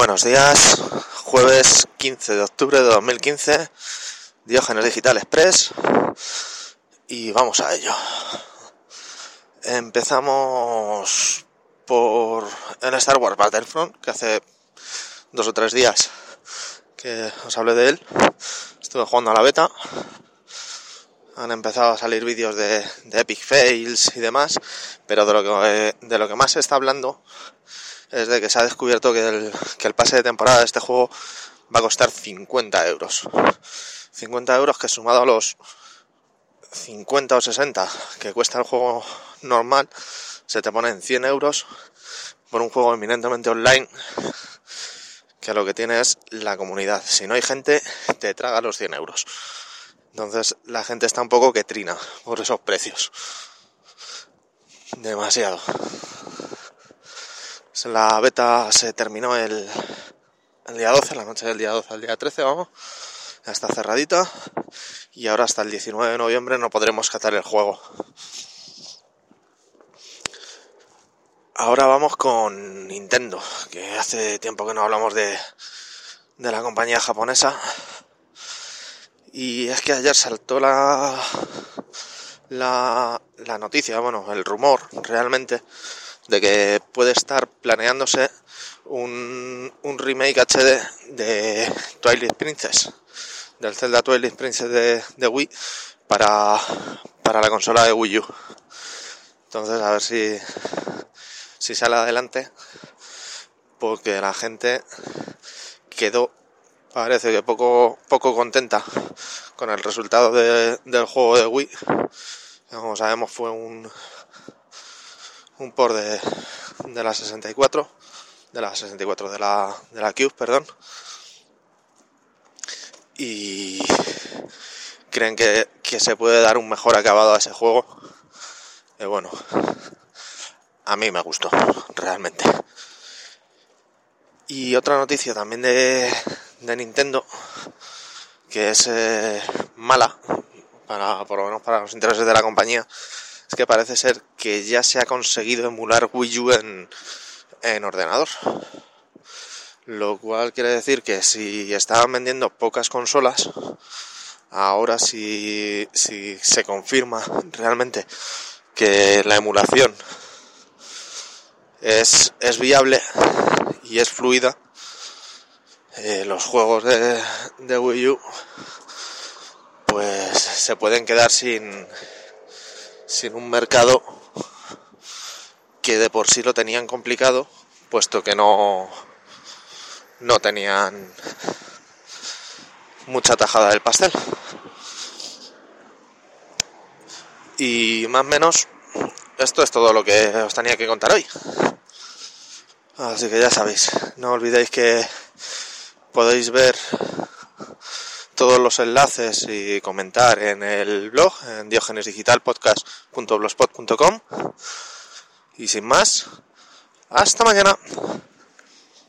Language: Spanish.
Buenos días, jueves 15 de octubre de 2015, Diógenes Digital Express y vamos a ello. Empezamos por el Star Wars Battlefront, que hace dos o tres días que os hablé de él. Estuve jugando a la beta. Han empezado a salir vídeos de, Epic Fails y demás, pero de lo que, de lo que más se está hablando es de que se ha descubierto que el, que el pase de temporada de este juego va a costar 50 euros. 50 euros que sumado a los 50 o 60 que cuesta el juego normal, se te pone en 100 euros por un juego eminentemente online que lo que tiene es la comunidad. Si no hay gente, te traga los 100 euros. Entonces la gente está un poco que trina por esos precios. Demasiado. La beta se terminó el, el día 12, la noche del día 12 al día 13, vamos. Ya está cerradita. Y ahora hasta el 19 de noviembre no podremos catar el juego. Ahora vamos con Nintendo, que hace tiempo que no hablamos de, de la compañía japonesa. Y es que ayer saltó la, la, la noticia, bueno, el rumor realmente, de que puede estar planeándose un, un remake HD de Twilight Princess, del Zelda Twilight Princess de, de Wii, para, para la consola de Wii U. Entonces, a ver si, si sale adelante, porque la gente quedó, parece que poco, poco contenta con el resultado del juego de Wii. Como sabemos, fue un, un por de, de la 64, de la 64, de la, de la Cube, perdón. Y creen que, que se puede dar un mejor acabado a ese juego. Y bueno, a mí me gustó, realmente. Y otra noticia también de, de Nintendo, que es eh, mala, para, por lo menos para los intereses de la compañía, es que parece ser que ya se ha conseguido emular Wii U en, en ordenador. Lo cual quiere decir que si estaban vendiendo pocas consolas, ahora si, si se confirma realmente que la emulación es, es viable y es fluida, eh, los juegos de, de Wii U pues se pueden quedar sin, sin un mercado que de por sí lo tenían complicado, puesto que no, no tenían mucha tajada del pastel. Y más o menos, esto es todo lo que os tenía que contar hoy. Así que ya sabéis, no olvidéis que podéis ver todos los enlaces y comentar en el blog, en diogenesdigitalpodcast.blogspot.com. Y sin más, hasta mañana.